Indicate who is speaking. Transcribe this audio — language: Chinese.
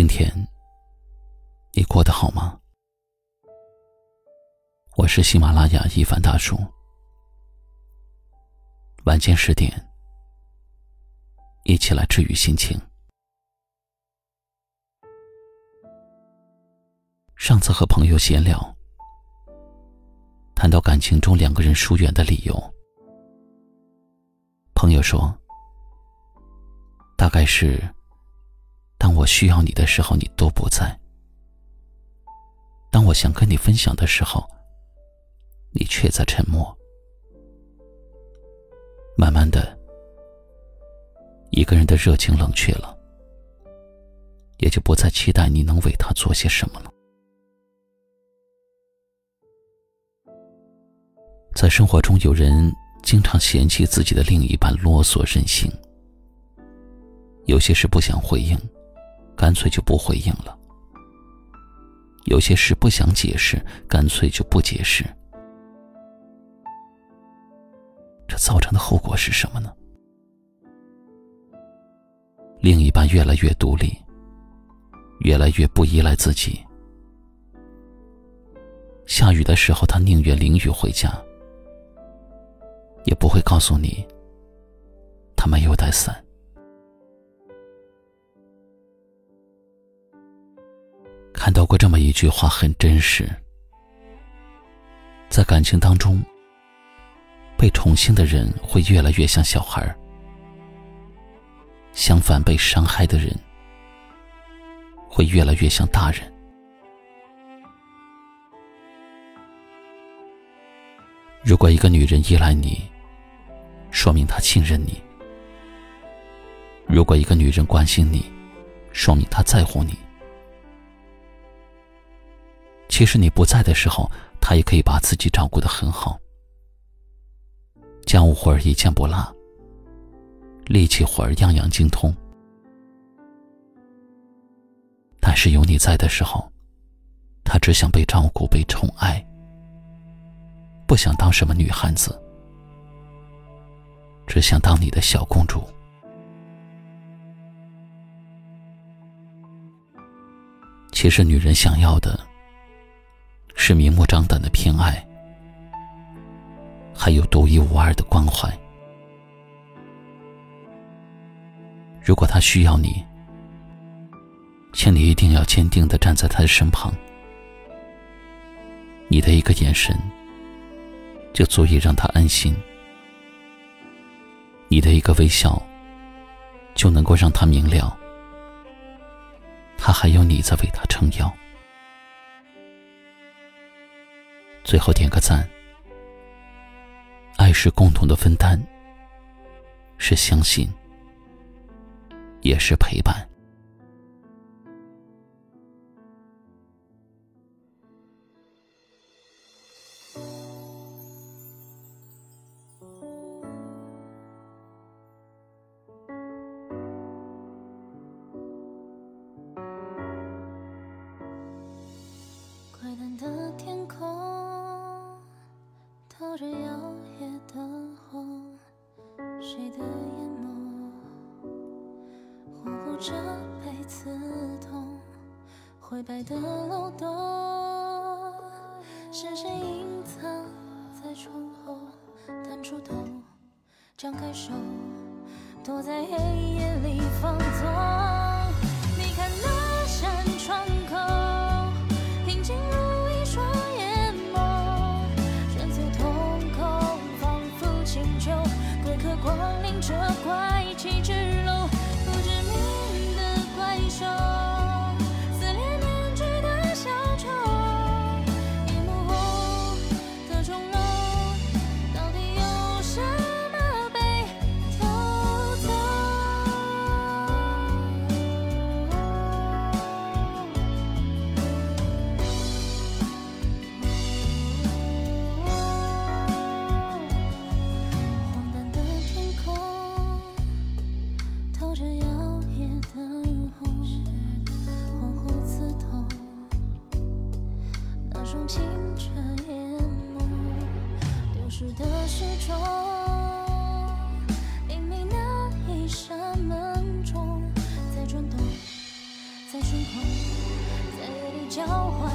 Speaker 1: 今天你过得好吗？我是喜马拉雅一凡大叔。晚间十点，一起来治愈心情。上次和朋友闲聊，谈到感情中两个人疏远的理由，朋友说，大概是。当我需要你的时候，你都不在；当我想跟你分享的时候，你却在沉默。慢慢的，一个人的热情冷却了，也就不再期待你能为他做些什么了。在生活中，有人经常嫌弃自己的另一半啰嗦任性，有些事不想回应。干脆就不回应了。有些事不想解释，干脆就不解释。这造成的后果是什么呢？另一半越来越独立，越来越不依赖自己。下雨的时候，他宁愿淋雨回家，也不会告诉你他没有带伞。看到过这么一句话，很真实。在感情当中，被宠幸的人会越来越像小孩；相反，被伤害的人会越来越像大人。如果一个女人依赖你，说明她信任你；如果一个女人关心你，说明她在乎你。其实你不在的时候，他也可以把自己照顾的很好，家务活儿一件不落，力气活儿样样精通。但是有你在的时候，他只想被照顾、被宠爱，不想当什么女汉子，只想当你的小公主。其实女人想要的。是明目张胆的偏爱，还有独一无二的关怀。如果他需要你，请你一定要坚定的站在他的身旁。你的一个眼神，就足以让他安心；你的一个微笑，就能够让他明了，他还有你在为他撑腰。最后点个赞。爱是共同的分担，是相信，也是陪伴。
Speaker 2: 怪诞的天空。谁的眼眸恍惚着被刺痛，灰白的漏洞，是谁隐藏在窗后？探出头，张开手，躲在黑夜里放纵。光临这怪奇之清澈眼眸丢失的时钟因明那一扇门中在转动在循空在夜里交换